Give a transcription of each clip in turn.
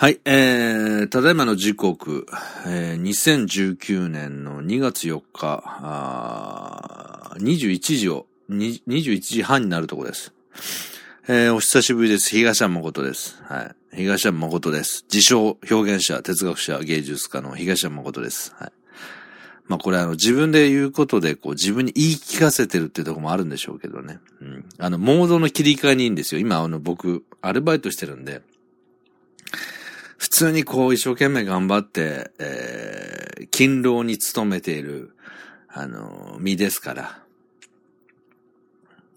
はい、えー、ただいまの時刻、えー、2019年の2月4日、あ21時を、21時半になるとこです。えー、お久しぶりです。東山誠です。はい。東山誠です。自称表現者、哲学者、芸術家の東山誠です。はい。まあこれあの自分で言うことでこう自分に言い聞かせてるっていうとこもあるんでしょうけどね。うん。あの、モードの切り替えにいいんですよ。今あの僕、アルバイトしてるんで、普通にこう一生懸命頑張って、えー、勤労に努めている、あの、身ですから。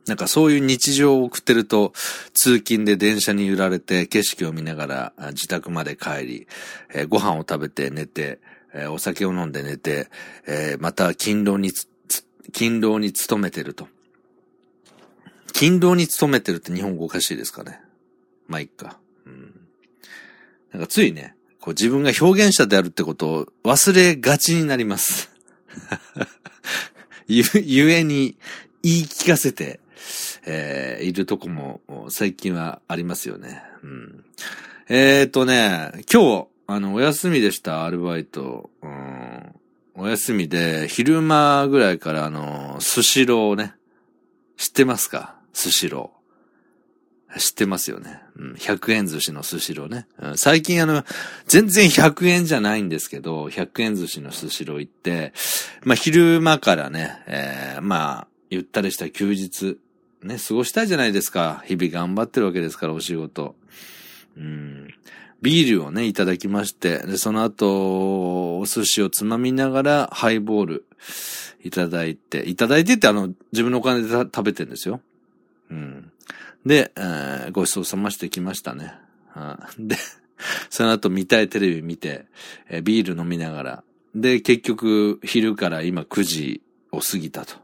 なんかそういう日常を送ってると、通勤で電車に揺られて景色を見ながら自宅まで帰り、えー、ご飯を食べて寝て、えー、お酒を飲んで寝て、えー、また勤労に勤労に努めてると。勤労に努めてるって日本語おかしいですかね。まあ、いっか。なんかついね、こう自分が表現者であるってことを忘れがちになります。ゆ、ゆえに言い聞かせて、えー、いるとこも最近はありますよね。うん、えーとね、今日、あの、お休みでした、アルバイト。うん、お休みで、昼間ぐらいからあの、スシローね。知ってますか？スシロー。知ってますよね。うん、100円寿司のスシローね、最近あの、全然100円じゃないんですけど、100円寿司のスシロー行って、まあ昼間からね、えー、まあ、ゆったりした休日、ね、過ごしたいじゃないですか。日々頑張ってるわけですから、お仕事。うん。ビールをね、いただきまして、で、その後、お寿司をつまみながら、ハイボール、いただいて、いただいてってあの、自分のお金で食べてんですよ。うん。で、えー、ごちそうさましてきましたね。で、その後見たいテレビ見て、えー、ビール飲みながら。で、結局、昼から今9時を過ぎたと。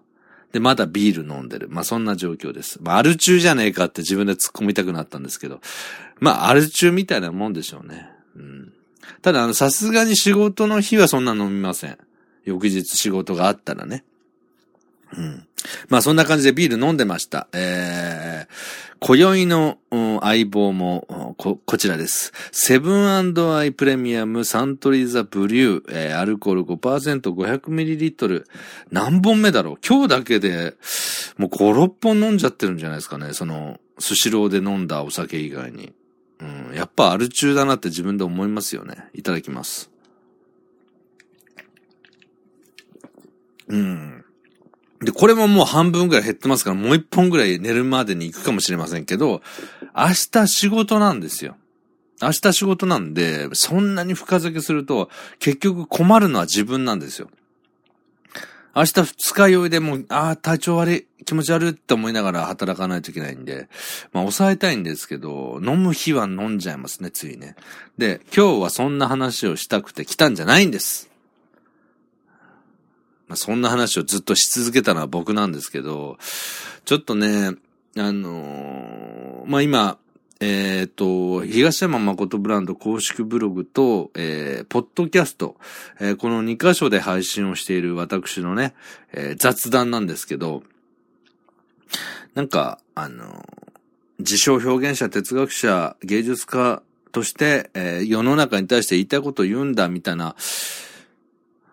で、まだビール飲んでる。まあ、そんな状況です。まあ、アル中じゃねえかって自分で突っ込みたくなったんですけど。まあ、アル中みたいなもんでしょうね。うん。ただ、あの、さすがに仕事の日はそんな飲みません。翌日仕事があったらね。うん。まあそんな感じでビール飲んでました。えー、今宵の、相棒もこ、こちらです。セブンアイプレミアムサントリーザブリュー、えー、アルコール 5%500ml。何本目だろう？今日だけで、もう5、6本飲んじゃってるんじゃないですかね。その、スシローで飲んだお酒以外に。うん、やっぱアル中だなって自分で思いますよね。いただきます。うん。で、これももう半分ぐらい減ってますから、もう一本ぐらい寝るまでに行くかもしれませんけど、明日仕事なんですよ。明日仕事なんで、そんなに深酒すると、結局困るのは自分なんですよ。明日二日酔いでもう、ああ、体調悪い、気持ち悪いって思いながら働かないといけないんで、まあ抑えたいんですけど、飲む日は飲んじゃいますね、ついね。で、今日はそんな話をしたくて来たんじゃないんです。まあ、そんな話をずっとし続けたのは僕なんですけど、ちょっとね、あのー、まあ、今、えっ、と、東山誠ブランド公式ブログと、えー、ポッドキャスト、えー、この2箇所で配信をしている私のね、えー、雑談なんですけど、なんか、あの自称表現者、哲学者、芸術家として、えー、世の中に対して言いたいことを言うんだ、みたいな、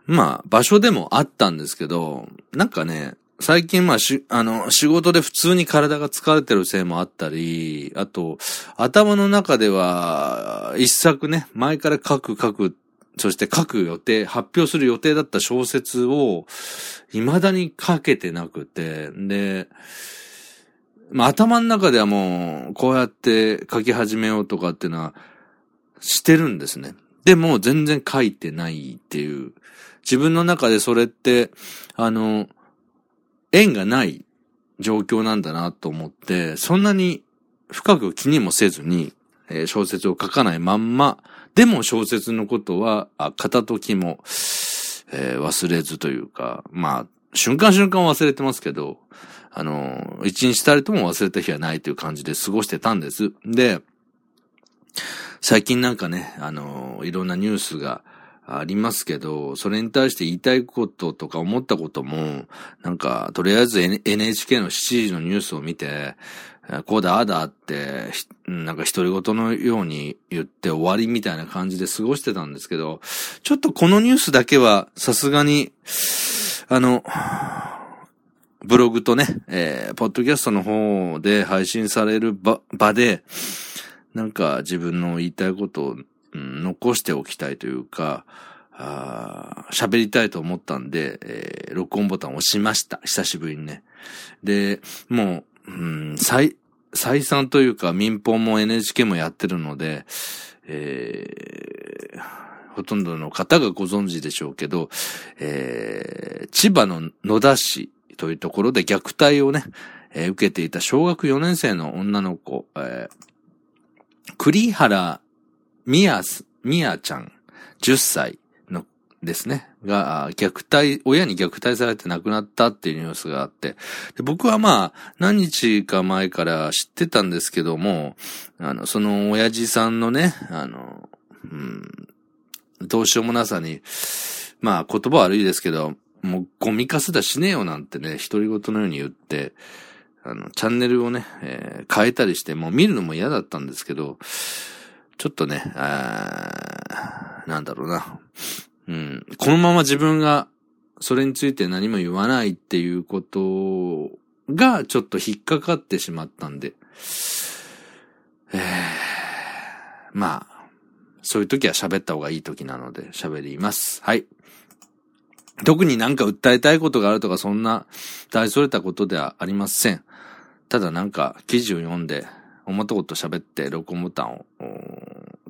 まあ、場所でもあったんですけど、なんかね、最近まあし、あの、仕事で普通に体が疲れてるせいもあったり、あと、頭の中では、一作ね、前から書く書く、そして書く予定、発表する予定だった小説を、未だに書けてなくて、で、まあ頭の中ではもう、こうやって書き始めようとかっていうのは、してるんですね。でも全然書いてないっていう。自分の中でそれって、あの、縁がない状況なんだなと思って、そんなに深く気にもせずに、えー、小説を書かないまんま、でも小説のことは、あ片時も、えー、忘れずというか、まあ、瞬間瞬間忘れてますけど、あの、一日たりとも忘れた日はないという感じで過ごしてたんです。で、最近なんかね、あの、いろんなニュースが、ありますけど、それに対して言いたいこととか思ったことも、なんか、とりあえず NHK の7時のニュースを見て、こうだ、あだって、なんか独り言のように言って終わりみたいな感じで過ごしてたんですけど、ちょっとこのニュースだけはさすがに、あの、ブログとね、えー、ポッドキャストの方で配信される場場で、なんか自分の言いたいことを、うん、残しておきたいというか、喋りたいと思ったんで、えー、録音ボタンを押しました。久しぶりにね。で、もう、うん、再、再三というか民放も NHK もやってるので、えー、ほとんどの方がご存知でしょうけど、えー、千葉の野田市というところで虐待をね、えー、受けていた小学4年生の女の子、えー、栗原みやす、みやちゃん、10歳のですね、が、虐待、親に虐待されて亡くなったっていうニュースがあって、僕はまあ、何日か前から知ってたんですけども、あの、その親父さんのね、あの、うん、どうしようもなさに、まあ言葉悪いですけど、もうゴミかすだしねえよなんてね、独り言のように言って、あの、チャンネルをね、えー、変えたりして、もう見るのも嫌だったんですけど、ちょっとね、あなんだろうな。うん。このまま自分がそれについて何も言わないっていうことがちょっと引っかかってしまったんで、えー、まあ、そういう時は喋った方がいい時なので喋ります。はい。特になんか訴えたいことがあるとかそんな大それたことではありません。ただなんか記事を読んで思ったこと喋って録音ボタンを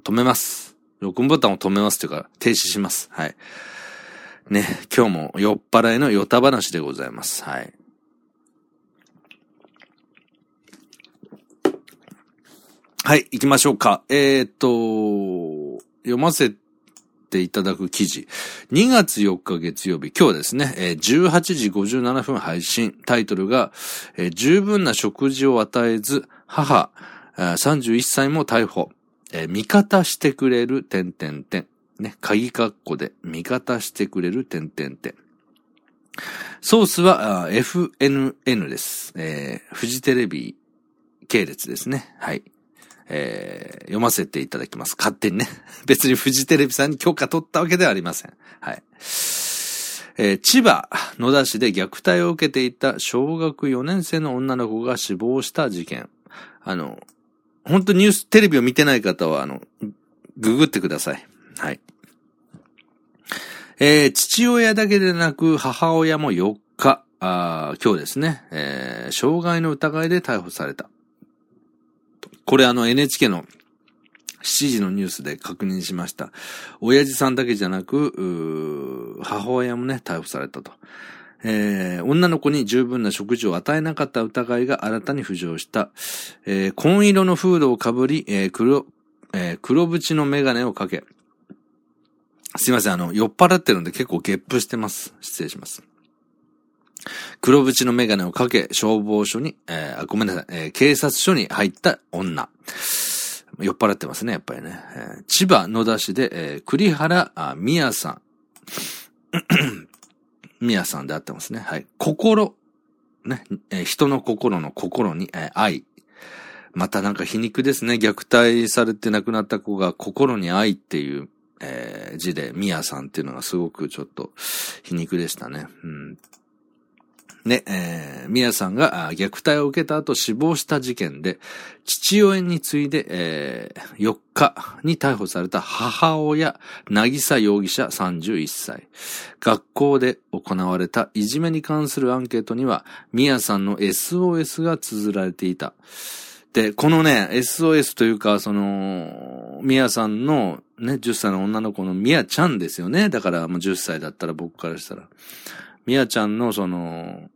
止めます。録音ボタンを止めますというか停止します。はい。ね、今日も酔っ払いのヨタ話でございます。はい。はい、行きましょうか。えー、っと、読ませていただく記事。2月4日月曜日、今日ですね、18時57分配信。タイトルが、え十分な食事を与えず、母、31歳も逮捕。え味方してくれる、点々点。ね、鍵括弧で、味方してくれる、点々点。ソースは FNN です。えー、フジテレビ系列ですね。はい。えー、読ませていただきます。勝手にね。別にフジテレビさんに許可取ったわけではありません。はい。えー、千葉野田市で虐待を受けていた小学4年生の女の子が死亡した事件。あの、本当ニュース、テレビを見てない方は、あの、ググってください。はい。えー、父親だけでなく母親も4日、あ今日ですね、えー、傷害の疑いで逮捕された。これあの NHK の7時のニュースで確認しました。親父さんだけじゃなく、母親もね、逮捕されたと。えー、女の子に十分な食事を与えなかった疑いが新たに浮上した。えー、紺色のフードをかぶり、えー、黒、えー、黒縁のメガネをかけ。すいません、あの、酔っ払ってるんで結構ゲップしてます。失礼します。黒縁のメガネをかけ、消防署に、えー、ごめんなさい、えー、警察署に入った女。酔っ払ってますね、やっぱりね。えー、千葉野田市で、えー、栗原みやさん。みやさんであってますね。はい。心。ね、えー、人の心の心に、えー、愛。またなんか皮肉ですね。虐待されて亡くなった子が心に愛っていう、えー、字で、みやさんっていうのがすごくちょっと皮肉でしたね。うん。ね、えー、宮さんが虐待を受けた後死亡した事件で、父親に次いで、えー、4日に逮捕された母親、なぎさ容疑者31歳。学校で行われたいじめに関するアンケートには、宮さんの SOS が綴られていた。で、このね、SOS というか、その、ミヤさんのね、10歳の女の子のミヤちゃんですよね。だから、もう10歳だったら僕からしたら。ミヤちゃんのその、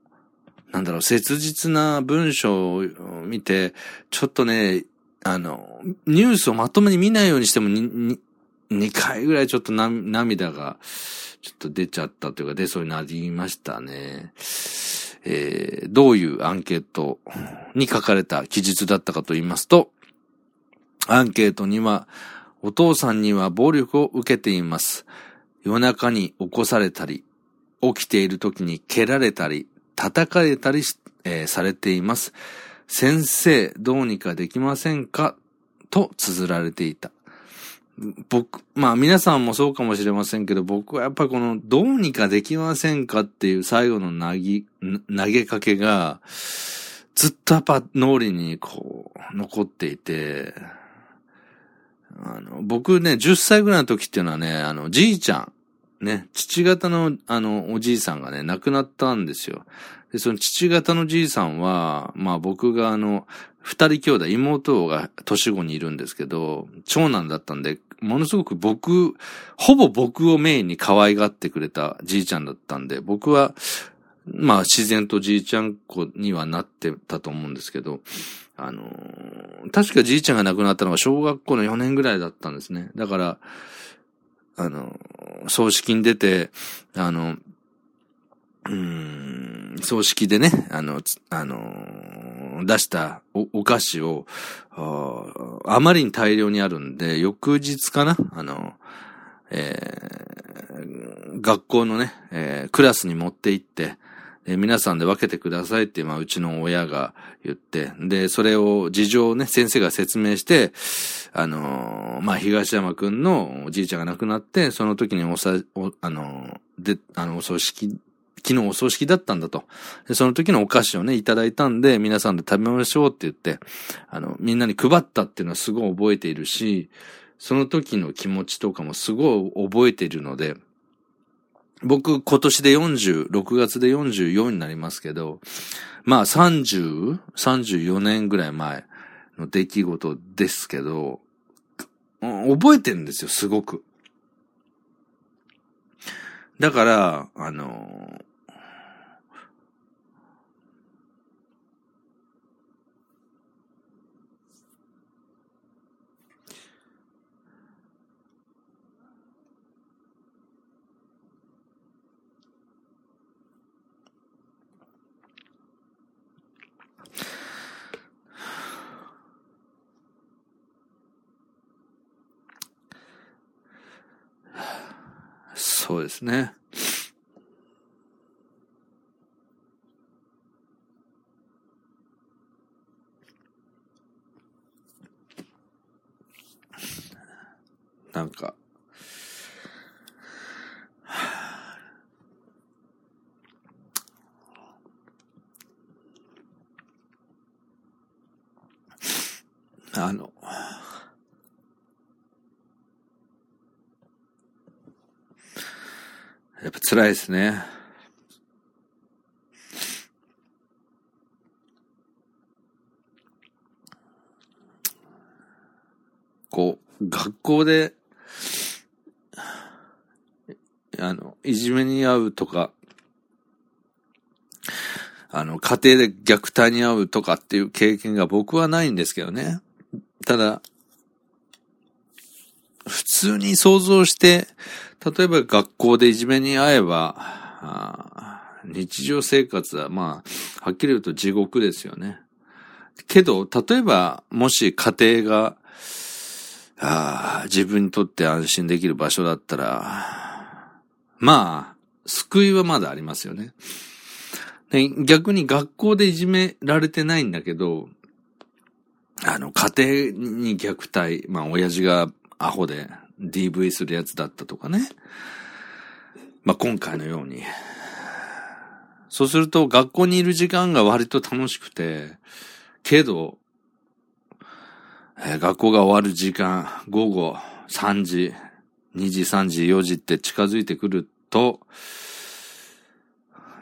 なんだろう、切実な文章を見て、ちょっとね、あの、ニュースをまともに見ないようにしても2、2回ぐらいちょっと涙が、ちょっと出ちゃったというか出そうになりましたね。えー、どういうアンケートに書かれた記述だったかと言いますと、アンケートには、お父さんには暴力を受けています。夜中に起こされたり、起きている時に蹴られたり、叩かれたり、えー、されています。先生、どうにかできませんか？と綴られていた。僕、まあ皆さんもそうかもしれませんけど、僕はやっぱりこの、どうにかできませんか？っていう最後の投げ、投げかけが、ずっとやっぱ脳裏にこう、残っていて、あの、僕ね、10歳ぐらいの時っていうのはね、あの、じいちゃん、ね、父方の、あの、おじいさんがね、亡くなったんですよ。で、その父方のじいさんは、まあ僕があの、二人兄弟、妹が年子にいるんですけど、長男だったんで、ものすごく僕、ほぼ僕をメインに可愛がってくれたじいちゃんだったんで、僕は、まあ自然とじいちゃん子にはなってたと思うんですけど、あの、確かじいちゃんが亡くなったのは小学校の4年ぐらいだったんですね。だから、あの、葬式に出て、あの、うん、葬式でね、あの、あの、出したお菓子をあ、あまりに大量にあるんで、翌日かなあの、えー、学校のね、えー、クラスに持って行って、えー、皆さんで分けてくださいって、まあ、うちの親が言って、で、それを事情をね、先生が説明して、あのー、まあ、東山くんのおじいちゃんが亡くなって、その時におさ、お、あのー、で、あの、お葬式、昨日お葬式だったんだと。で、その時のお菓子をね、いただいたんで、皆さんで食べましょうって言って、あの、みんなに配ったっていうのはすごい覚えているし、その時の気持ちとかもすごい覚えているので、僕今年で40、6月で44になりますけど、まあ30、34年ぐらい前の出来事ですけど、覚えてるんですよ、すごく。だから、あの、そうですね。なんか、あの、やっぱ辛いですね。こう、学校で、あの、いじめに遭うとか、あの、家庭で虐待に遭うとかっていう経験が僕はないんですけどね。ただ、普通に想像して、例えば学校でいじめに遭えば、日常生活はまあ、はっきり言うと地獄ですよね。けど、例えば、もし家庭が、あ自分にとって安心できる場所だったら、まあ、救いはまだありますよね。で逆に学校でいじめられてないんだけど、あの、家庭に虐待、まあ、親父がアホで DV するやつだったとかね。まあ、今回のように。そうすると学校にいる時間が割と楽しくて、けど、えー、学校が終わる時間、午後3時、2時、3時、4時って近づいてくると、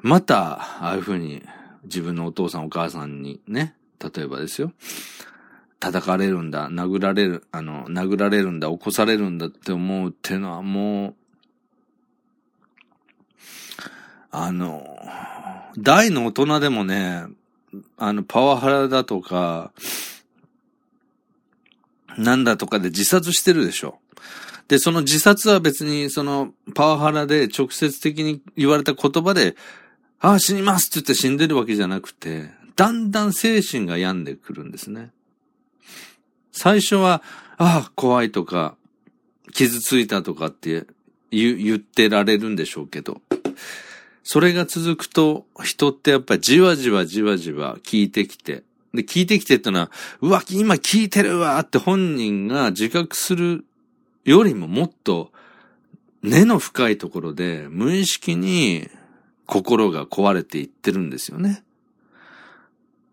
また、ああいうふうに自分のお父さんお母さんにね、例えばですよ、叩かれるんだ、殴られる、あの、殴られるんだ、起こされるんだって思うっていうのはもう、あの、大の大人でもね、あの、パワハラだとか、なんだとかで自殺してるでしょ。で、その自殺は別にそのパワハラで直接的に言われた言葉で、ああ、死にますって言って死んでるわけじゃなくて、だんだん精神が病んでくるんですね。最初は、ああ、怖いとか、傷ついたとかって言言ってられるんでしょうけど、それが続くと、人ってやっぱりじわじわじわじわ聞いてきて、で、聞いてきてってのは、うわ、今聞いてるわって本人が自覚するよりももっと根の深いところで無意識に心が壊れていってるんですよね。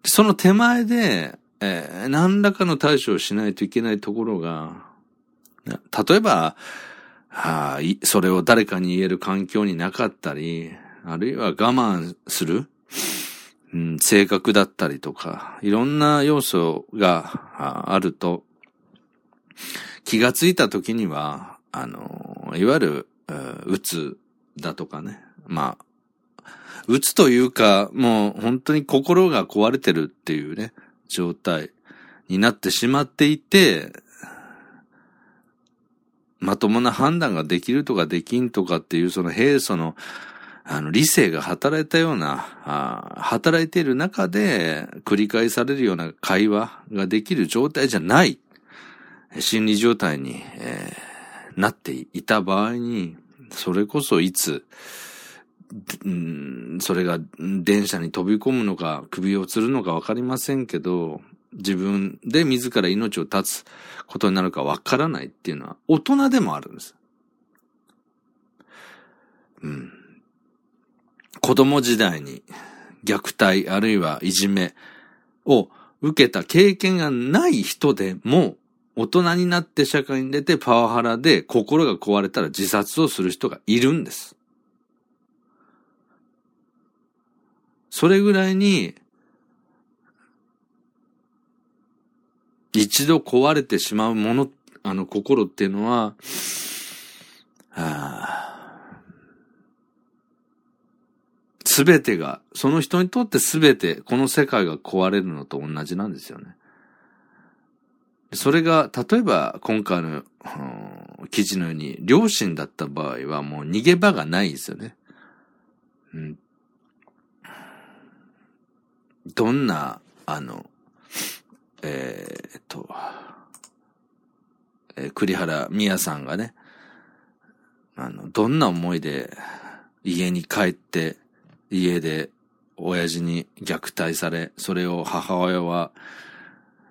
その手前で、えー、何らかの対処をしないといけないところが、例えば、はあ、それを誰かに言える環境になかったり、あるいは我慢する、うん、性格だったりとか、いろんな要素があると、気がついた時には、あの、いわゆる、うつだとかね。まあ、うつというか、もう本当に心が壊れてるっていうね、状態になってしまっていて、まともな判断ができるとかできんとかっていうその平素のあの、理性が働いたような、働いている中で繰り返されるような会話ができる状態じゃない、心理状態に、えー、なっていた場合に、それこそいつ、うん、それが電車に飛び込むのか首を吊るのかわかりませんけど、自分で自ら命を絶つことになるかわからないっていうのは大人でもあるんです。うん。子供時代に虐待あるいはいじめを受けた経験がない人でも大人になって社会に出てパワハラで心が壊れたら自殺をする人がいるんです。それぐらいに一度壊れてしまうもの、あの心っていうのは、はあすべてが、その人にとってすべて、この世界が壊れるのと同じなんですよね。それが、例えば、今回の、記事のように、両親だった場合はもう逃げ場がないですよね。うん。どんな、あの、えー、っと、えー、栗原美也さんがね、あの、どんな思いで家に帰って、家で親父に虐待され、それを母親は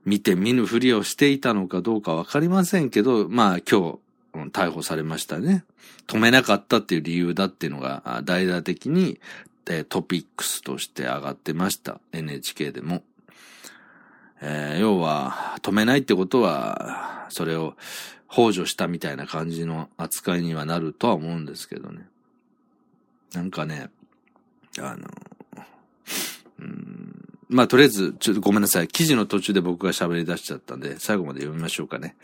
見て見ぬふりをしていたのかどうかわかりませんけど、まあ今日逮捕されましたね。止めなかったっていう理由だっていうのが大々的にトピックスとして上がってました。NHK でも。えー、要は、止めないってことは、それを補助したみたいな感じの扱いにはなるとは思うんですけどね。なんかね、あの、うん、まあ、とりあえず、ちょっとごめんなさい。記事の途中で僕が喋り出しちゃったんで、最後まで読みましょうかね。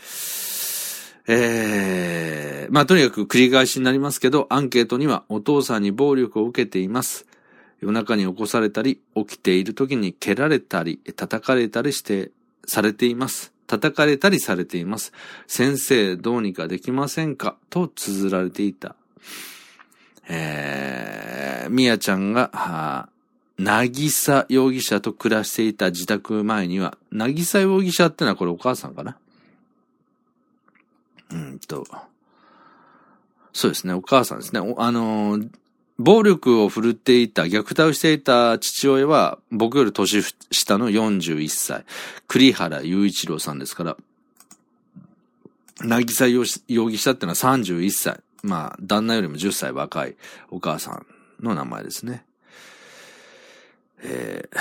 えー、まあ、とにかく繰り返しになりますけど、アンケートにはお父さんに暴力を受けています。夜中に起こされたり、起きている時に蹴られたり、叩かれたりして、されています。叩かれたりされています。先生、どうにかできませんか？と綴られていた。えー、みやちゃんが、なぎさ容疑者と暮らしていた自宅前には、なぎさ容疑者ってのはこれお母さんかな？うんと、そうですね、お母さんですね。あの暴力を振るっていた、虐待をしていた父親は、僕より年下の41歳、栗原雄一郎さんですから、なぎさ容疑者ってのは31歳。まあ、旦那よりも10歳若いお母さんの名前ですね。えー、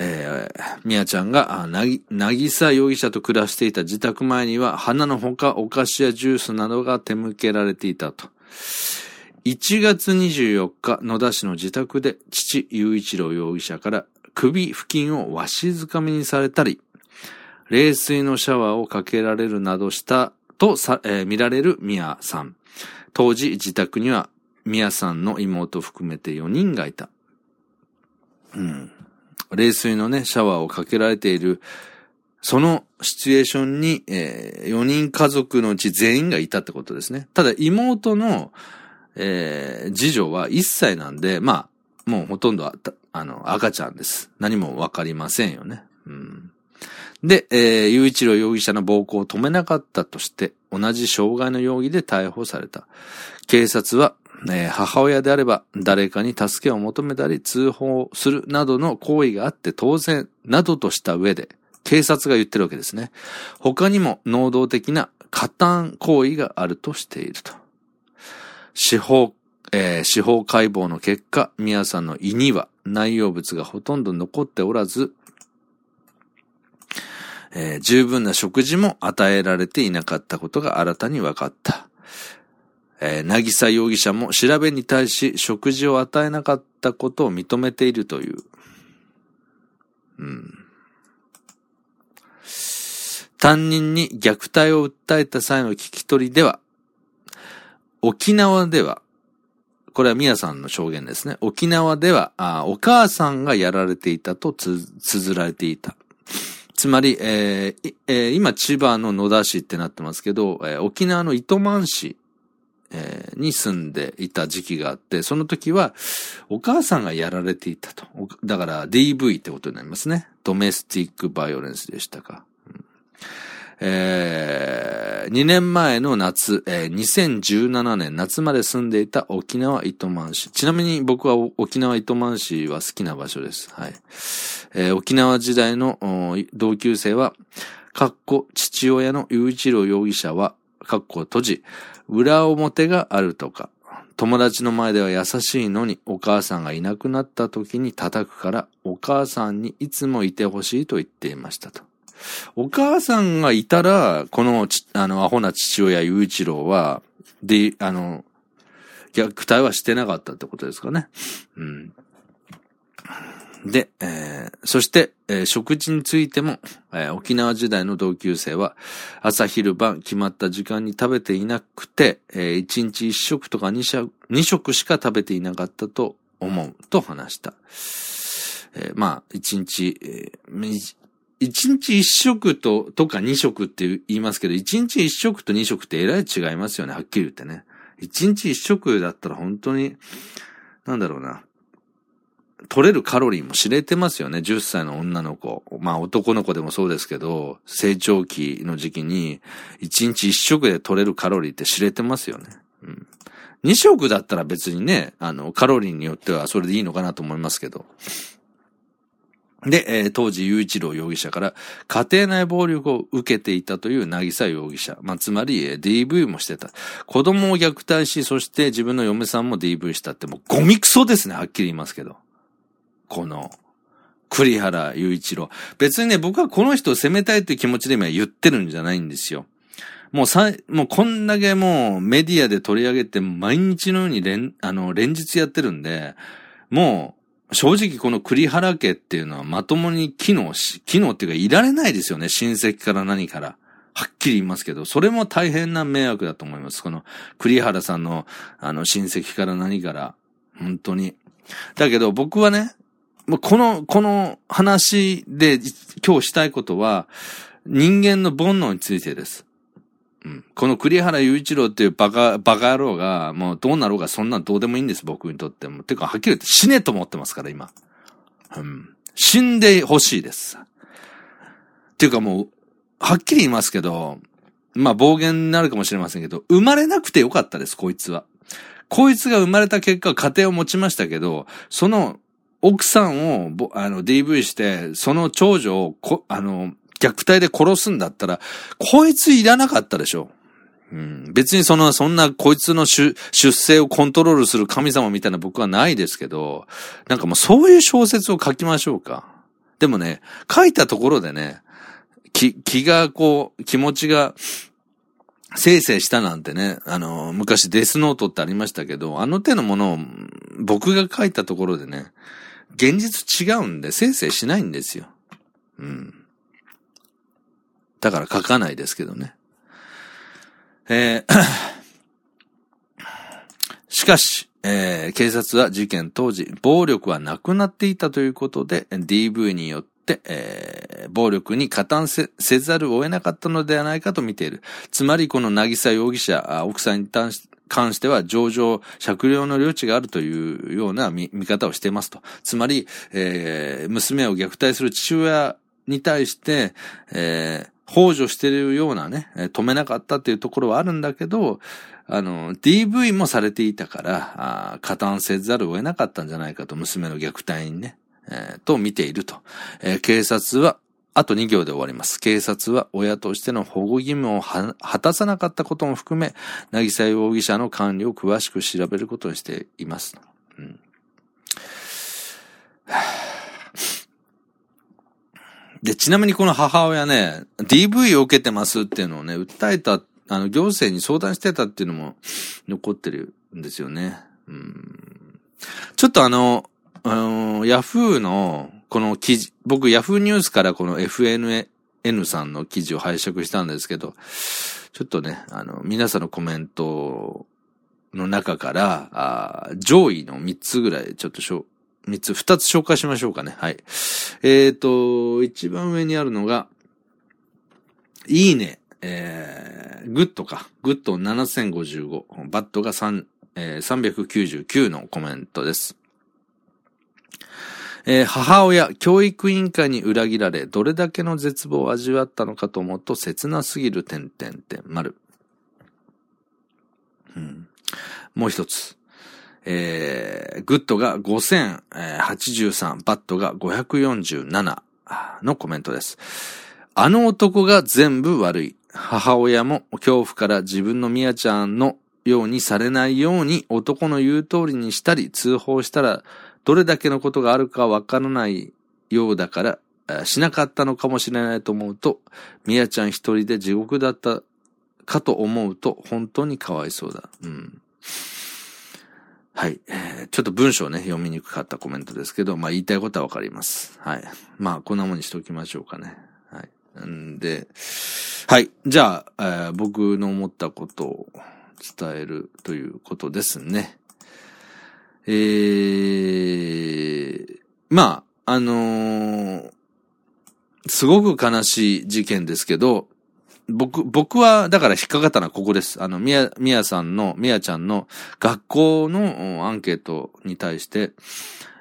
えー、みやちゃんが、なぎ、なぎさ容疑者と暮らしていた自宅前には、花のほかお菓子やジュースなどが手向けられていたと。1月24日、野田市の自宅で、父、雄一郎容疑者から首付近をわしづかみにされたり、冷水のシャワーをかけられるなどしたとさ、えー、見られるミヤさん。当時自宅にはミヤさんの妹含めて4人がいた。うん。冷水のね、シャワーをかけられている、そのシチュエーションに、えー、4人家族のうち全員がいたってことですね。ただ妹の、えー、次女は1歳なんで、まあ、もうほとんどあの、赤ちゃんです。何もわかりませんよね。うん。で、えー、雄一郎容疑者の暴行を止めなかったとして、同じ傷害の容疑で逮捕された。警察は、えー、母親であれば誰かに助けを求めたり通報するなどの行為があって当然などとした上で、警察が言ってるわけですね。他にも能動的な加担行為があるとしていると。司法、えー、司法解剖の結果、宮さんの胃には内容物がほとんど残っておらず、えー、十分な食事も与えられていなかったことが新たに分かった。えー、なぎさ容疑者も調べに対し食事を与えなかったことを認めているという。うん。担任に虐待を訴えた際の聞き取りでは、沖縄では、これは宮さんの証言ですね。沖縄では、あお母さんがやられていたとつ、綴られていた。つまり、えーえー、今千葉の野田市ってなってますけど、えー、沖縄の糸満市、え、に住んでいた時期があって、その時はお母さんがやられていたと。だから DV ってことになりますね。ドメスティックバイオレンスでしたか。うんえー、2年前の夏、えー、2017年夏まで住んでいた沖縄糸満市。ちなみに僕は沖縄糸満市は好きな場所です。はい。えー、沖縄時代の同級生は、かっこ父親の雄一郎容疑者は、かっこ閉じ、裏表があるとか、友達の前では優しいのにお母さんがいなくなった時に叩くからお母さんにいつもいてほしいと言っていましたと。お母さんがいたら、この、あの、アホな父親、雄一郎は、で、あの、虐待はしてなかったってことですかね。うん。で、えー、そして、えー、食事についても、えー、沖縄時代の同級生は、朝昼晩決まった時間に食べていなくて、えー、1日1食とか2食 ,2 食しか食べていなかったと思うと話した。え、まあ、1日、えー、一日一食と、とか二食って言いますけど、一日一食と二食ってえらい違いますよね、はっきり言ってね。一日一食だったら本当に、なんだろうな。取れるカロリーも知れてますよね。10歳の女の子。まあ男の子でもそうですけど、成長期の時期に、一日一食で取れるカロリーって知れてますよね。うん。2食だったら別にね、あの、カロリーによってはそれでいいのかなと思いますけど。で、えー、当時、雄一郎容疑者から家庭内暴力を受けていたという渚容疑者。まあ、つまり、えー、DV もしてた。子供を虐待し、そして自分の嫁さんも DV したってもうゴミクソですね、はっきり言いますけど。この、栗原雄一郎。別にね、僕はこの人を責めたいって気持ちで今言ってるんじゃないんですよ。もうさ、もうこんだけもうメディアで取り上げて毎日のように連、あの、連日やってるんで、もう、正直この栗原家っていうのはまともに機能し、機能っていうかいられないですよね。親戚から何から。はっきり言いますけど、それも大変な迷惑だと思います。この栗原さんのあの親戚から何から。本当に。だけど僕はね、この、この話で今日したいことは、人間の煩悩についてです。うん。この栗原雄一郎っていうバカ、バカ野郎が、もうどうなろうがそんなんどうでもいいんです、僕にとっても。てか、はっきり言って死ねと思ってますから、今。うん。死んでほしいです。ていうかもう、はっきり言いますけど、まあ暴言になるかもしれませんけど、生まれなくてよかったです、こいつは。こいつが生まれた結果、家庭を持ちましたけど、その奥さんを、あの、DV して、その長女を、こ、あの、虐待で殺すんだったら、こいついらなかったでしょ。うん、別にその、そんなこいつの出生をコントロールする神様みたいな僕はないですけど、なんかもうそういう小説を書きましょうか。でもね、書いたところでね、気、気がこう、気持ちが、せいせいしたなんてね、あの、昔デスノートってありましたけど、あの手のものを僕が書いたところでね、現実違うんで、せいせいしないんですよ。うん。だから書かないですけどね。えー しかし、えー、警察は事件当時、暴力はなくなっていたということで、DV によって、えー、暴力に加担せざるを得なかったのではないかと見ている。つまり、この渚容疑者、奥さんに対し関しては上場、酌量の領地があるというような見方をしていますと。つまり、えー、娘を虐待する父親に対して、えー、補助してるようなね、止めなかったっていうところはあるんだけど、あの、DV もされていたから、あ加担せざるを得なかったんじゃないかと、娘の虐待にね、えー、と見ていると。えー、警察は、あと2行で終わります。警察は親としての保護義務を果たさなかったことも含め、なぎさ容疑者の管理を詳しく調べることにしています。うんで、ちなみにこの母親ね、DV を受けてますっていうのをね、訴えた、あの、行政に相談してたっていうのも残ってるんですよね。うん。ちょっとあの、あの、ヤフーの、この記事、僕ヤフーニュースからこの FNN さんの記事を拝借したんですけど、ちょっとね、あの、皆さんのコメントの中から、あ上位の3つぐらいちょっとしょ三つ、二つ紹介しましょうかね。はい。えっ、ー、と、一番上にあるのが、いいね、えー、グッドか。グッド7055。バッドが3、えー、399のコメントです。えー、母親、教育委員会に裏切られ、どれだけの絶望を味わったのかと思うと切なすぎる点々点丸。うん。もう一つ。えー、グッドが5083、バッドが547のコメントです。あの男が全部悪い。母親も恐怖から自分のミヤちゃんのようにされないように男の言う通りにしたり通報したらどれだけのことがあるかわからないようだからしなかったのかもしれないと思うと、ミヤちゃん一人で地獄だったかと思うと本当にかわいそうだ。うん。はい。ちょっと文章ね、読みにくかったコメントですけど、まあ言いたいことはわかります。はい。まあこんなもんにしておきましょうかね。はい。んで、はい。じゃあ、えー、僕の思ったことを伝えるということですね。えー、まあ、あのー、すごく悲しい事件ですけど、僕、僕は、だから引っかかったのはここです。あの、みや、みやさんの、みやちゃんの学校のアンケートに対して、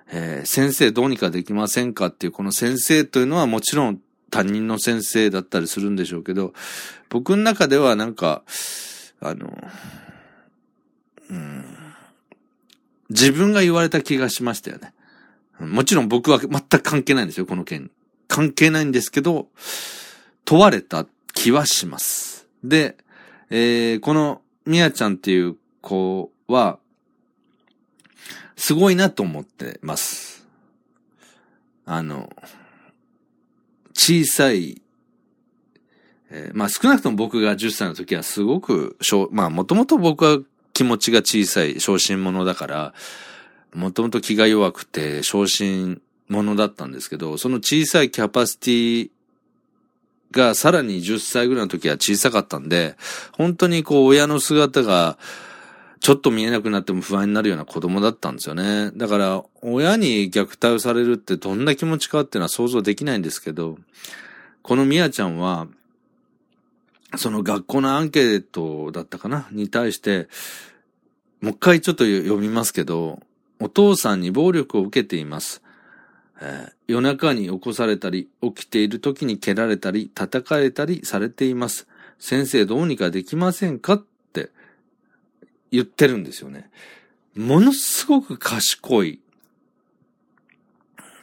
えー、先生どうにかできませんかっていう、この先生というのはもちろん他人の先生だったりするんでしょうけど、僕の中ではなんか、あの、うん、自分が言われた気がしましたよね。もちろん僕は全く関係ないんですよ、この件。関係ないんですけど、問われた気はします。で、えー、このみやちゃんっていう子は、すごいなと思ってます。あの、小さい、えー、まあ少なくとも僕が10歳の時はすごく、まあもともと僕は気持ちが小さい、小心者だから、もともと気が弱くて、小心者だったんですけど、その小さいキャパシティがさらに10歳ぐらいの時は小さかったんで、本当にこう親の姿がちょっと見えなくなっても不安になるような子供だったんですよね。だから親に虐待をされるってどんな気持ちかっていうのは想像できないんですけど、このみやちゃんは、その学校のアンケートだったかな？に対して、もう一回ちょっと読みますけど、お父さんに暴力を受けています。えー、夜中に起こされたり、起きている時に蹴られたり、叩かれたりされています。先生どうにかできませんかって言ってるんですよね。ものすごく賢い。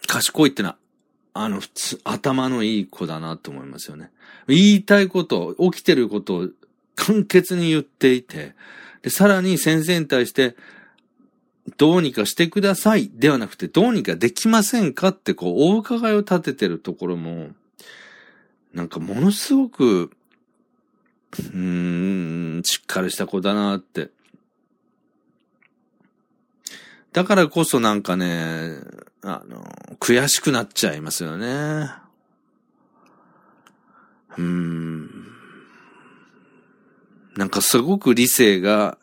賢いってのは、あの、普通、頭のいい子だなと思いますよね。言いたいこと、起きてることを簡潔に言っていて、で、さらに先生に対して、どうにかしてくださいではなくて、どうにかできませんか？ってこう、お伺いを立ててるところも、なんかものすごく、うーん、しっかりした子だなって。だからこそなんかね、あの、悔しくなっちゃいますよね。うん。なんかすごく理性が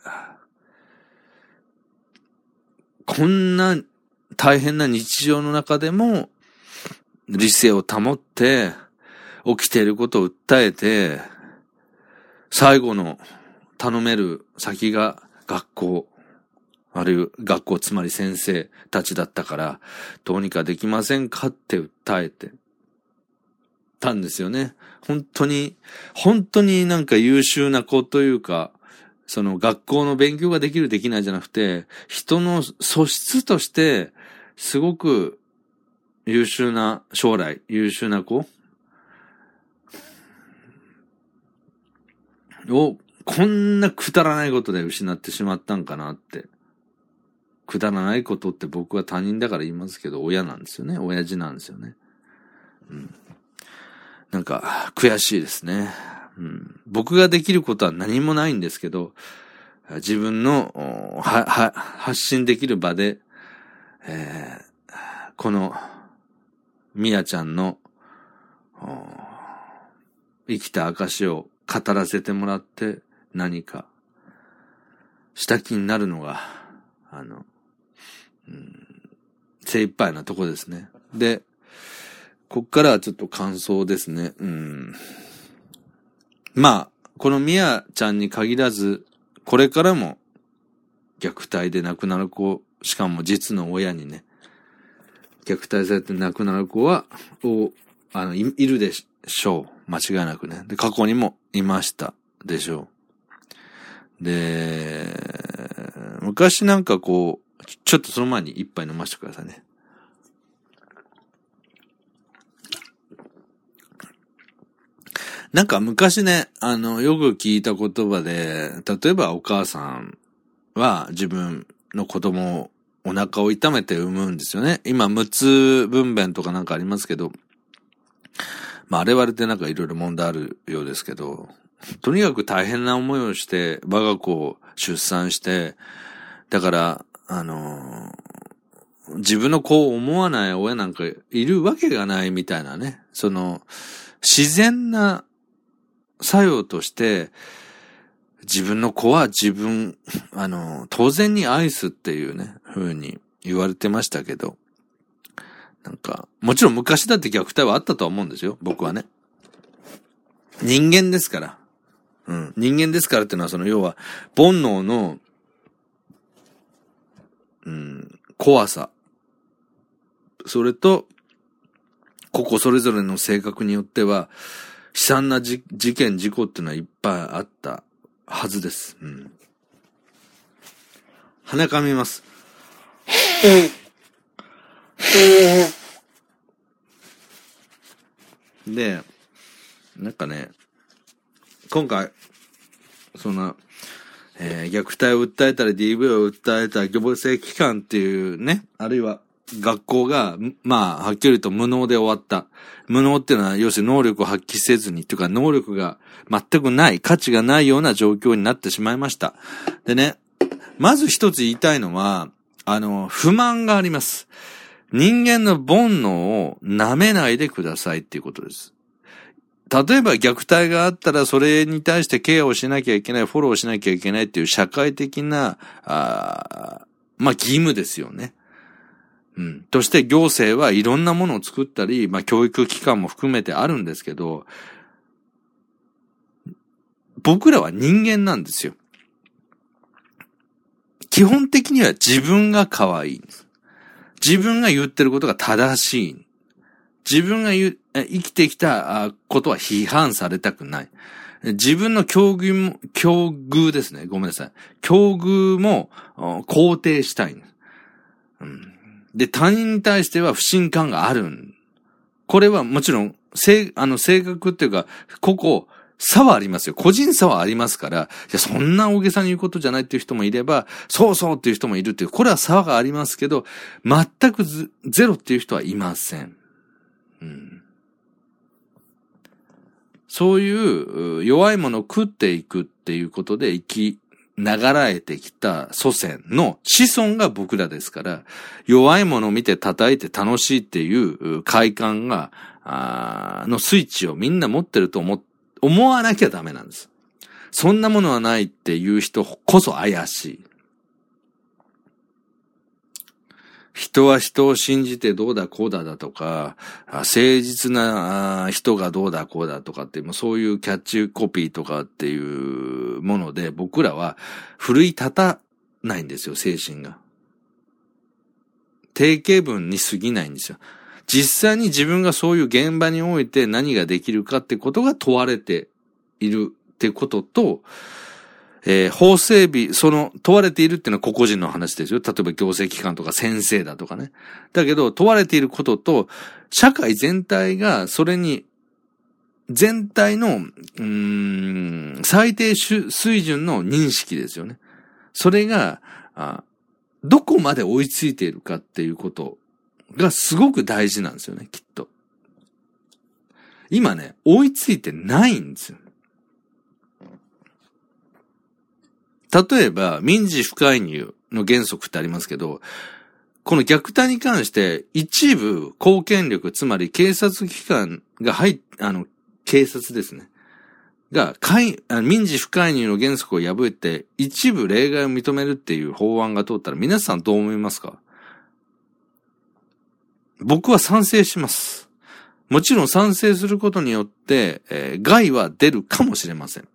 こんな大変な日常の中でも、理性を保って、起きていることを訴えて、最後の頼める先が学校、あるいは学校、つまり先生たちだったから、どうにかできませんかって訴えて。たんですよね。本当に、本当になんか優秀な子というか、その学校の勉強ができるできないじゃなくて、人の素質として、すごく優秀な、将来優秀な子を、こんなくだらないことで失ってしまったんかなって。くだらないことって僕は他人だから言いますけど、親なんですよね。親父なんですよね。うん。なんか、悔しいですね。うん、僕ができることは何もないんですけど、自分の、は、は、発信できる場で、えー、この、みやちゃんの、生きた証を語らせてもらって何かした気になるのが、あの、うん、精一杯なとこですね。で、こっからはちょっと感想ですね。うん。まあ、このみやちゃんに限らず、これからも虐待で亡くなる子、しかも実の親にね、虐待されて亡くなる子は、お、あの、いいるでしょう。間違いなくね。で、過去にもいましたでしょう。で、昔なんかこう、ちょっとその前に一杯飲ませてくださいね。なんか昔ね、あの、よく聞いた言葉で、例えばお母さんは自分の子供をお腹を痛めて産むんですよね。今、無痛分娩とかなんかありますけど、まあ、あれ割れてなんかいろいろ問題あるようですけど、とにかく大変な思いをして、我が子を出産して、だから、あのー、自分の子を思わない親なんかいるわけがないみたいなね、その、自然な作用として、自分の子は自分、あの、当然に愛すっていうね、風に言われてましたけど、なんか、もちろん昔だって虐待はあったとは思うんですよ、僕はね。人間ですから。うん。人間ですからっていうのは、その要は、煩悩の、うん、怖さ。それと、個々それぞれの性格によっては、悲惨な事件、事故っていうのはいっぱいあったはずです。うん。鼻かみます。で、なんかね、今回、その、えー、虐待を訴えたり DV を訴えた行政機関っていうね、あるいは学校が、まあ、はっきり言うと無能で終わった。無能っていうのは、要するに能力を発揮せずに、というか能力が全くない、価値がないような状況になってしまいました。でね、まず一つ言いたいのは、あの、不満があります。人間の煩悩を舐めないでくださいっていうことです。例えば虐待があったらそれに対してケアをしなきゃいけない、フォローしなきゃいけないっていう社会的な、あまあ義務ですよね。うん。として行政はいろんなものを作ったり、まあ教育機関も含めてあるんですけど、僕らは人間なんですよ。基本的には自分が可愛いんです。自分が言ってることが正しい。自分が言生きてきたことは批判されたくない。自分の境遇も、境遇ですね。ごめんなさい。境遇も肯定したいんです、うん。で、他人に対しては不信感がある。これはもちろん、性、あの、性格っていうか、ここ、差はありますよ。個人差はありますから、いや、そんな大げさに言うことじゃないっていう人もいれば、そうそうっていう人もいるっていう、これは差がありますけど、全くゼロっていう人はいません。うん。そういう弱いものを食っていくっていうことで生きながらえてきた祖先の子孫が僕らですから、弱いものを見て叩いて楽しいっていう快感が、あのスイッチをみんな持ってると思、思わなきゃダメなんです。そんなものはないっていう人こそ怪しい。人は人を信じてどうだこうだだとか、誠実な人がどうだこうだとかって、そういうキャッチコピーとかっていうもので僕らは奮い立たないんですよ、精神が。定型文に過ぎないんですよ。実際に自分がそういう現場において何ができるかってことが問われているってことと、えー、法整備、その問われているっていうのは個々人の話ですよ。例えば行政機関とか先生だとかね。だけど問われていることと、社会全体がそれに全体の、うん、最低水準の認識ですよね。それが、どこまで追いついているかっていうことがすごく大事なんですよね、きっと。今ね、追いついてないんですよ。例えば、民事不介入の原則ってありますけど、この虐待に関して一部公権力、つまり警察機関が入っ、あの、警察ですね。が、民事不介入の原則を破って、一部例外を認めるっていう法案が通ったら、皆さんどう思いますか？僕は賛成します。もちろん賛成することによって、えー、害は出るかもしれません。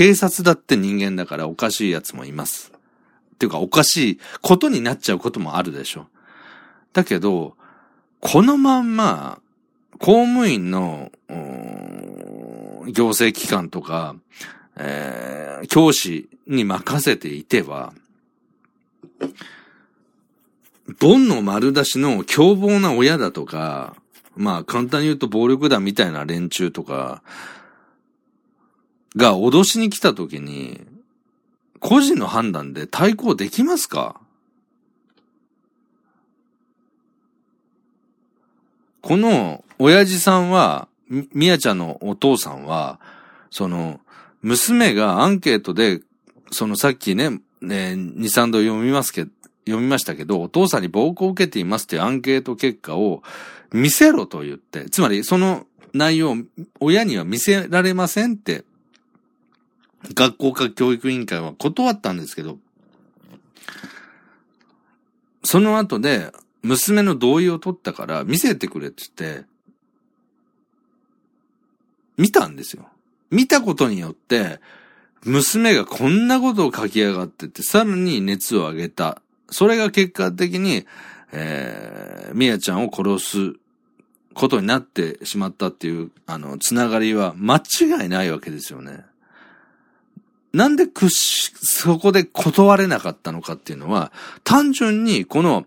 警察だって人間だからおかしい奴もいます。っていうかおかしいことになっちゃうこともあるでしょ。だけど、このまんま、公務員の、行政機関とか、えー、教師に任せていては、煩悩丸出しの凶暴な親だとか、まあ簡単に言うと暴力団みたいな連中とか、が脅しに来た時に、個人の判断で対抗できますか？この親父さんは、みやちゃんのお父さんは、その、娘がアンケートで、そのさっきね、ね、2、3度読みますけ、読みましたけど、お父さんに暴行を受けていますっていうアンケート結果を見せろと言って、つまりその内容を親には見せられませんって、学校か教育委員会は断ったんですけど、その後で娘の同意を取ったから見せてくれって言って、見たんですよ。見たことによって、娘がこんなことを書き上がってて、さらに熱を上げた。それが結果的に、えー、みやちゃんを殺すことになってしまったっていう、あの、つながりは間違いないわけですよね。なんでくし、そこで断れなかったのかっていうのは、単純にこの、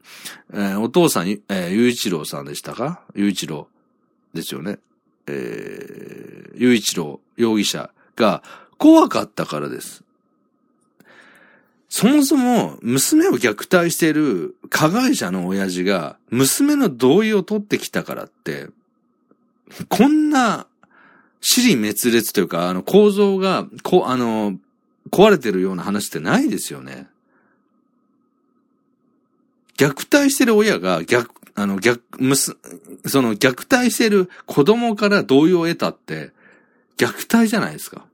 えー、お父さん、えー、ゆういちろうさんでしたか？ゆういちろうですよね。えー、ゆういちろう容疑者が怖かったからです。そもそも娘を虐待している加害者の親父が娘の同意を取ってきたからって、こんな、死に滅裂というか、あの構造が、こ、あの、壊れてるような話ってないですよね。虐待してる親が逆、あの、逆、む、その虐待してる子供から同意を得たって、虐待じゃないですか。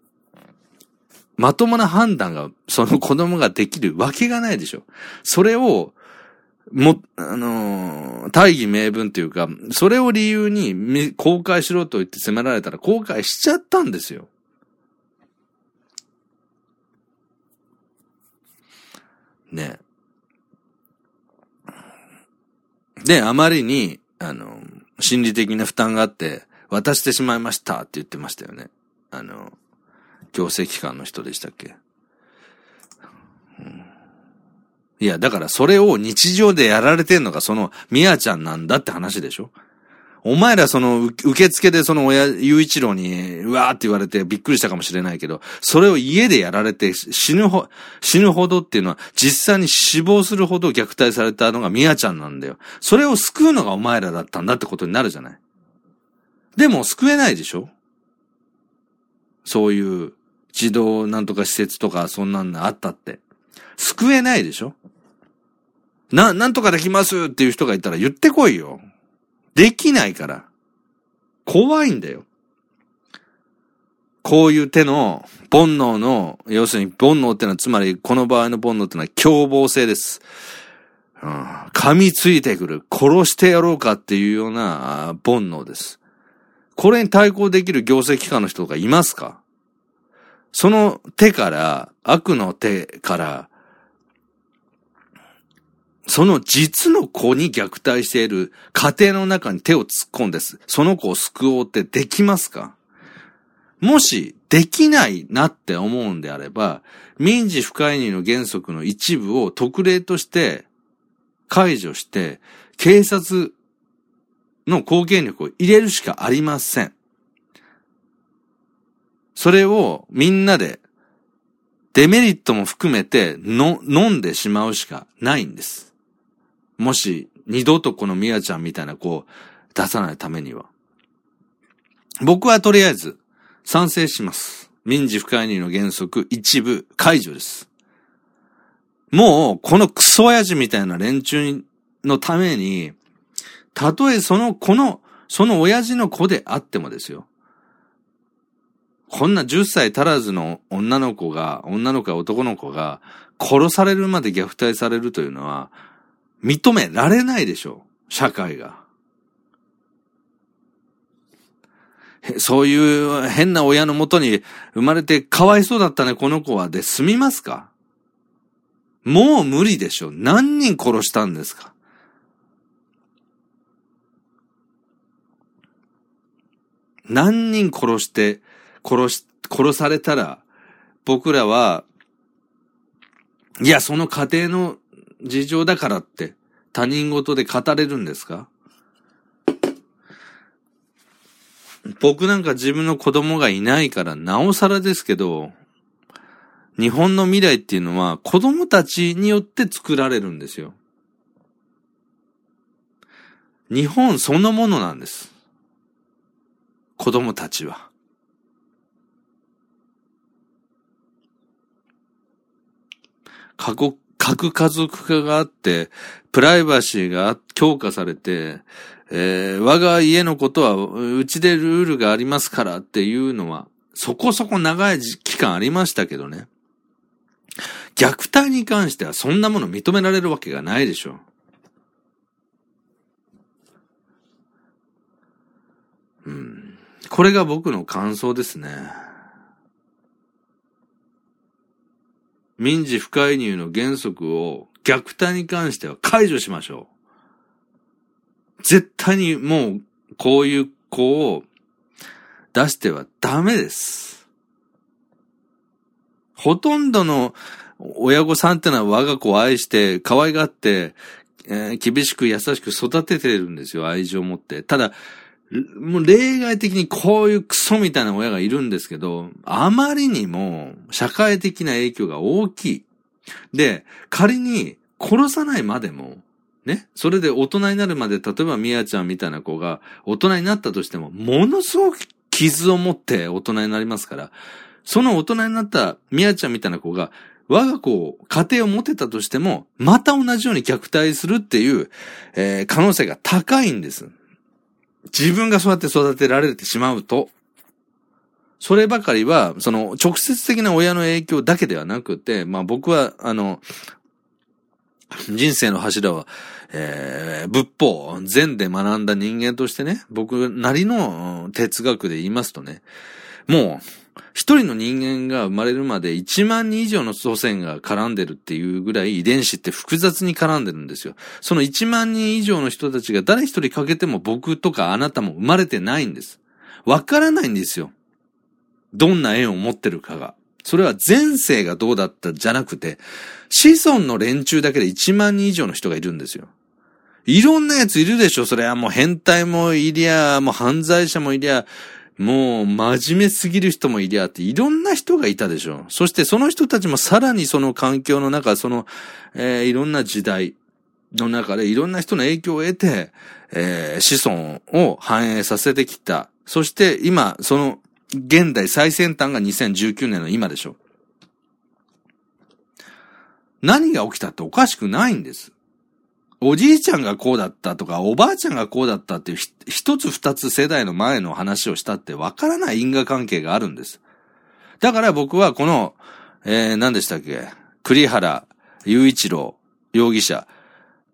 まともな判断が、その子供ができるわけがないでしょ。それを、も、あのー、大義名分というか、それを理由に公開しろと言って責められたら公開しちゃったんですよ。ね。で、あまりに、あの、心理的な負担があって、渡してしまいましたって言ってましたよね。あの、行政機関の人でしたっけ、いや、だからそれを日常でやられてんのがその、みやちゃんなんだって話でしょお前らその、受付でその親、ゆういちろうに、うわーって言われてびっくりしたかもしれないけど、それを家でやられて死ぬほ、死ぬほどっていうのは、実際に死亡するほど虐待されたのがみやちゃんなんだよ。それを救うのがお前らだったんだってことになるじゃない。でも救えないでしょそういう児童なんとか施設とかそんなんあったって。救えないでしょな、なんとかできますっていう人がいたら言ってこいよ。できないから。怖いんだよ。こういう手の煩悩の、要するに煩悩ってのは、つまりこの場合の煩悩ってのは凶暴性です。うん、噛みついてくる、殺してやろうかっていうような煩悩です。これに対抗できる行政機関の人がいますか？その手から、悪の手から、その実の子に虐待している家庭の中に手を突っ込んです。その子を救おうってできますか？もし、できないなって思うんであれば、民事不介入の原則の一部を特例として解除して、警察の貢献力を入れるしかありません。それをみんなでデメリットも含めての飲んでしまうしかないんです。もし二度とこのミヤちゃんみたいな子を出さないためには。僕はとりあえず賛成します。民事不介入の原則一部解除です。もう、このクソ親父みたいな連中のために、たとえその、この、その親父の子であってもですよ。こんな10歳足らずの女の子が、女の子や男の子が殺されるまで虐待されるというのは認められないでしょう。社会が。そういう変な親のもとに生まれてかわいそうだったね、この子は。で済みますか？もう無理でしょ。何人殺したんですか？何人殺して、殺し、殺されたら、僕らは、いや、その家庭の事情だからって他人事で語れるんですか？僕なんか自分の子供がいないからなおさらですけど、日本の未来っていうのは子供たちによって作られるんですよ。日本そのものなんです。子供たちは。核、核家族化があって、プライバシーが強化されて、えー、我が家のことは、うちでルールがありますからっていうのは、そこそこ長い期間ありましたけどね。虐待に関してはそんなもの認められるわけがないでしょ。うん。これが僕の感想ですね。民事不介入の原則を虐待に関しては解除しましょう。絶対にもう、こういう子を出してはダメです。ほとんどの親御さんってのは我が子を愛して、可愛がって、えー、厳しく優しく育ててるんですよ、愛情を持って。ただ、もう例外的にこういうクソみたいな親がいるんですけど、あまりにも社会的な影響が大きい。で、仮に殺さないまでも、ね。それで大人になるまで、例えばみやちゃんみたいな子が大人になったとしても、ものすごく傷を持って大人になりますから、その大人になったみやちゃんみたいな子が、我が子を、家庭を持てたとしても、また同じように虐待するっていう、えー、可能性が高いんです。自分がそうやって育てられてしまうと。そればかりは、その、直接的な親の影響だけではなくて、まあ僕は、あの、人生の柱は、えー、仏法、禅で学んだ人間としてね、僕なりの哲学で言いますとね、もう、一人の人間が生まれるまで1万人以上の祖先が絡んでるっていうぐらい遺伝子って複雑に絡んでるんですよ。その1万人以上の人たちが誰一人かけても僕とかあなたも生まれてないんです。わからないんですよ。どんな縁を持ってるかが。それは前世がどうだったじゃなくて、子孫の連中だけで1万人以上の人がいるんですよ。いろんな奴いるでしょそれはもう変態もいりゃ、もう犯罪者もいりゃ、もう真面目すぎる人もいりゃっていろんな人がいたでしょそしてその人たちもさらにその環境の中、その、えー、いろんな時代の中でいろんな人の影響を得て、えー、子孫を反映させてきた。そして今、その現代最先端が2019年の今でしょ。何が起きたっておかしくないんです。おじいちゃんがこうだったとか、おばあちゃんがこうだったっていう一つ二つ世代の前の話をしたってわからない因果関係があるんです。だから僕はこの、えー、何でしたっけ？栗原雄一郎容疑者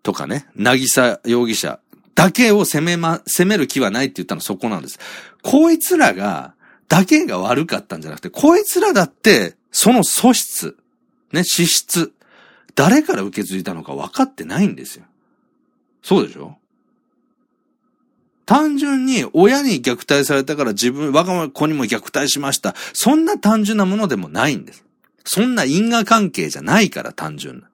とかね、なぎさ容疑者だけを責めま、責める気はないって言ったのそこなんです。こいつらがだけが悪かったんじゃなくて、こいつらだって、その素質、ね、資質、誰から受け継いだのか分かってないんですよ。そうでしょ？単純に親に虐待されたから自分、我が子にも虐待しました。そんな単純なものでもないんです。そんな因果関係じゃないから単純な。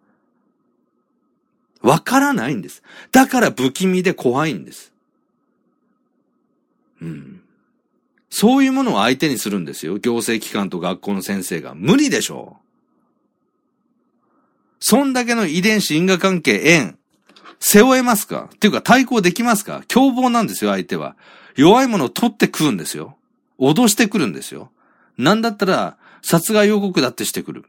わからないんです。だから不気味で怖いんです。うん。そういうものを相手にするんですよ。行政機関と学校の先生が。無理でしょう。そんだけの遺伝子因果関係縁、背負えますか？っていうか対抗できますか？凶暴なんですよ、相手は。弱いものを取ってくるんですよ。脅してくるんですよ。なんだったら、殺害予告だってしてくる。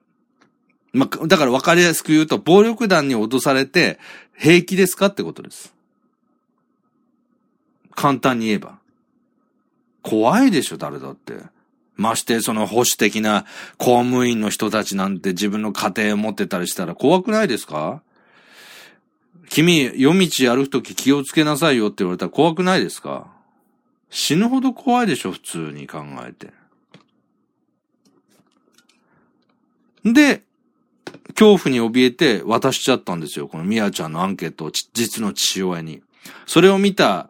まあ、だから分かりやすく言うと、暴力団に脅されて、平気ですかってことです。簡単に言えば。怖いでしょ、誰だって。まして、その保守的な公務員の人たちなんて自分の家庭を持ってたりしたら怖くないですか？君、夜道歩くとき気をつけなさいよって言われたら怖くないですか？死ぬほど怖いでしょ、普通に考えて。で、恐怖に怯えて渡しちゃったんですよ。このミヤちゃんのアンケートを実の父親に。それを見た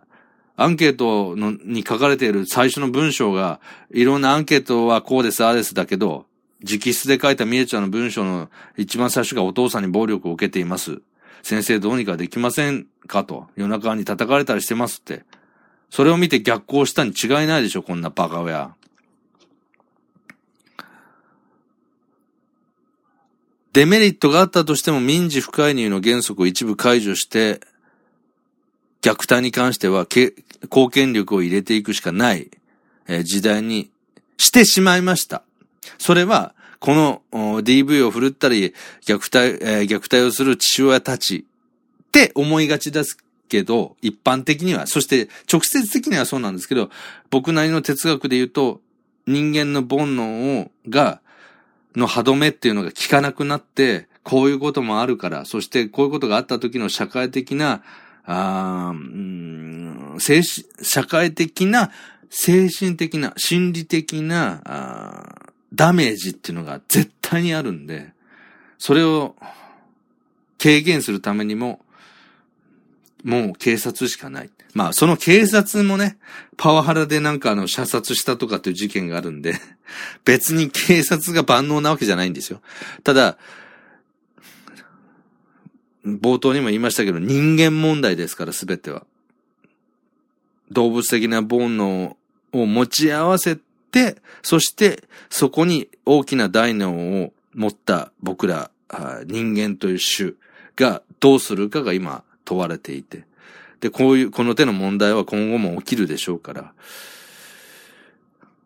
アンケートのに書かれている最初の文章が、いろんなアンケートはこうです、ああですだけど、直筆で書いたミヤちゃんの文章の一番最初がお父さんに暴力を受けています。先生どうにかできませんかと。夜中に叩かれたりしてますって。それを見て逆行したに違いないでしょ、こんなバカ親。デメリットがあったとしても民事不介入の原則を一部解除して、虐待に関しては貢献力を入れていくしかないえ時代にしてしまいました。それは、この DV を振るったり、虐待、虐待をする父親たちって思いがちですけど、一般的には、そして直接的にはそうなんですけど、僕なりの哲学で言うと、人間の煩悩を、が、の歯止めっていうのが効かなくなって、こういうこともあるから、そしてこういうことがあった時の社会的な、あうん精神社会的な、精神的な、心理的なダメージっていうのが絶対にあるんで、それを軽減するためにも、もう警察しかない。まあ、その警察もね、パワハラでなんかあの、射殺したとかっていう事件があるんで、別に警察が万能なわけじゃないんですよ。ただ、冒頭にも言いましたけど、人間問題ですから、すべては。動物的な煩悩を持ち合わせ、そしてそこに大きな大脳を持った僕ら、人間という種がどうするかが今問われていて。で、こういう、この手の問題は今後も起きるでしょうから、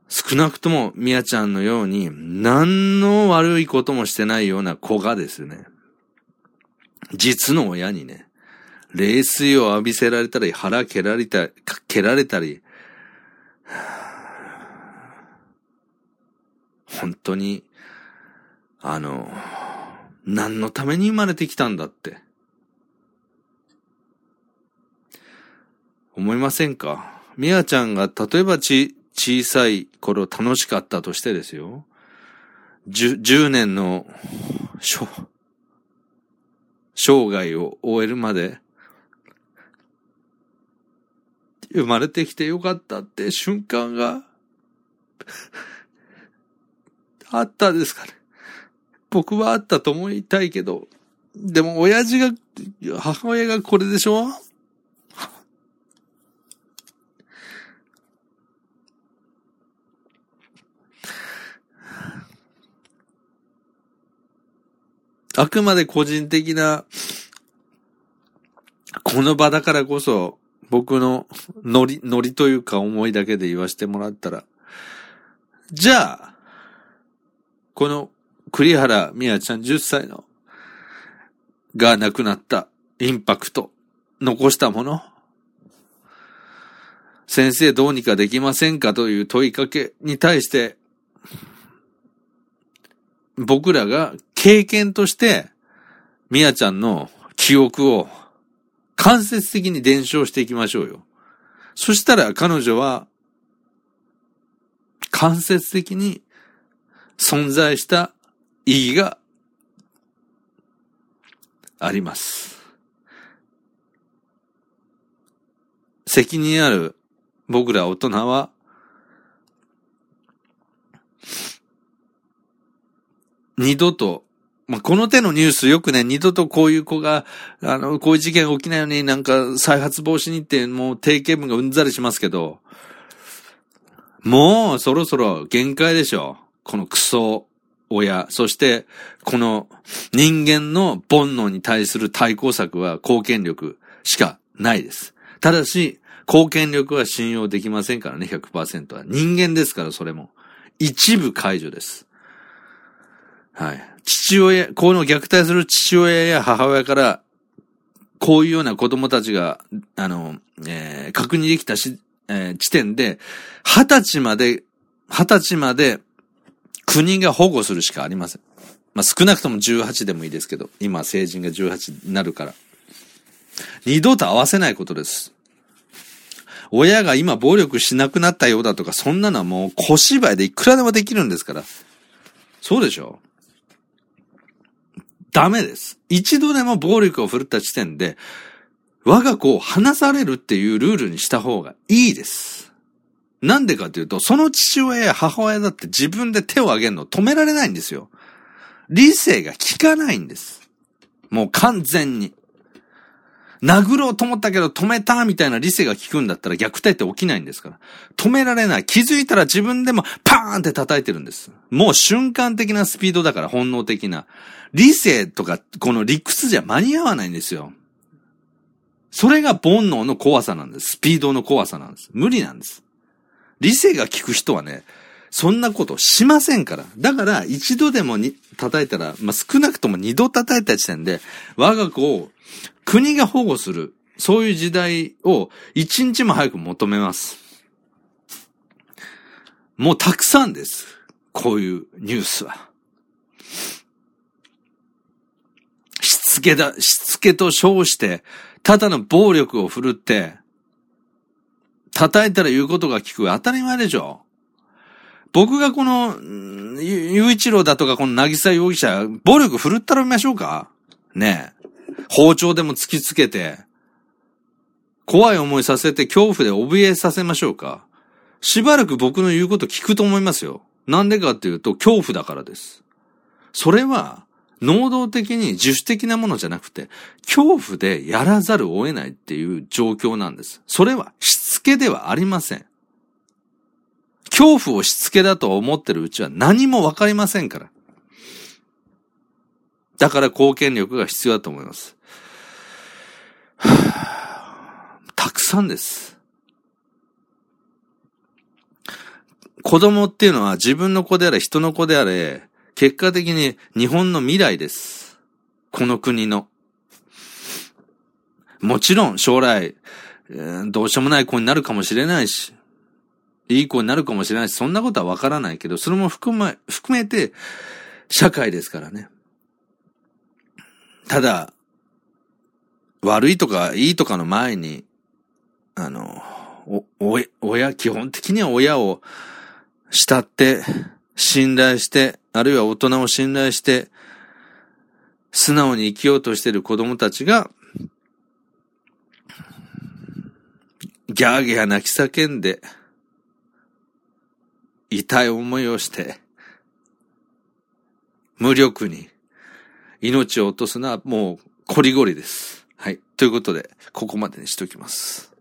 少なくとも、みやちゃんのように、何の悪いこともしてないような子がですね、実の親にね、冷水を浴びせられたり、腹蹴られたり、蹴られたり、本当に、あの、何のために生まれてきたんだって。思いませんか？みやちゃんが、例えばち、小さい頃楽しかったとしてですよ。十、十年の、生涯を終えるまで、生まれてきてよかったって瞬間が、あったですかね。僕はあったと思いたいけど、でも親父が、母親がこれでしょ？あくまで個人的な、この場だからこそ、僕のノリ、ノリというか思いだけで言わせてもらったら、じゃあ、この栗原美也ちゃん10歳の、が亡くなったインパクト、残したもの、先生どうにかできませんか？という問いかけに対して、僕らが経験として、みやちゃんの記憶を間接的に伝承していきましょうよ。そしたら彼女は間接的に存在した意義があります。責任ある僕ら大人は、二度と、まあ、この手のニュースよくね、二度とこういう子が、あの、こういう事件起きないようになんか再発防止にってもう定型文がうんざりしますけど、もうそろそろ限界でしょう。このクソ親、そしてこの人間の煩悩に対する対抗策は貢献力しかないです。ただし、貢献力は信用できませんからね、100%は。人間ですから、それも。一部解除です。はい。父親、この虐待する父親や母親から、こういうような子供たちが、あの、えー、確認できたし、えー、地点で、二十歳まで、二十歳まで国が保護するしかありません。まあ、少なくとも18でもいいですけど、今成人が18になるから。二度と合わせないことです。親が今暴力しなくなったようだとか、そんなのはもう小芝居でいくらでもできるんですから。そうでしょダメです。一度でも暴力を振るった時点で、我が子を離されるっていうルールにした方がいいです。なんでかというと、その父親や母親だって自分で手を挙げるの止められないんですよ。理性が効かないんです。もう完全に。殴ろうと思ったけど止めたみたいな理性が効くんだったら虐待って起きないんですから。止められない。気づいたら自分でもパーンって叩いてるんです。もう瞬間的なスピードだから本能的な。理性とかこの理屈じゃ間に合わないんですよ。それが煩悩の怖さなんです。スピードの怖さなんです。無理なんです。理性が効く人はね、そんなことしませんから。だから、一度でもに叩いたら、まあ、少なくとも二度叩いた時点で、我が子を国が保護する、そういう時代を一日も早く求めます。もうたくさんです。こういうニュースは。しつけだ、しつけと称して、ただの暴力を振るって、叩いたら言うことが聞く。当たり前でしょ。僕がこの、ゆういちろうだとかこのなぎさ容疑者、暴力振るったらみましょうかねえ。包丁でも突きつけて、怖い思いさせて恐怖で怯えさせましょうかしばらく僕の言うこと聞くと思いますよ。なんでかっていうと恐怖だからです。それは、能動的に自主的なものじゃなくて、恐怖でやらざるを得ないっていう状況なんです。それはしつけではありません。恐怖をしつけだと思ってるうちは何もわかりませんから。だから貢献力が必要だと思います。たくさんです。子供っていうのは自分の子であれ、人の子であれ、結果的に日本の未来です。この国の。もちろん将来、えー、どうしようもない子になるかもしれないし、いい子になるかもしれないし、そんなことはわからないけど、それも含め、含めて、社会ですからね。ただ、悪いとかいいとかの前に、あの、お、お、親、基本的には親を慕って、信頼して、あるいは大人を信頼して、素直に生きようとしている子供たちが、ギャーギャー泣き叫んで、痛い思いをして、無力に命を落とすのはもうこりごりです。はい。ということで、ここまでにしときます。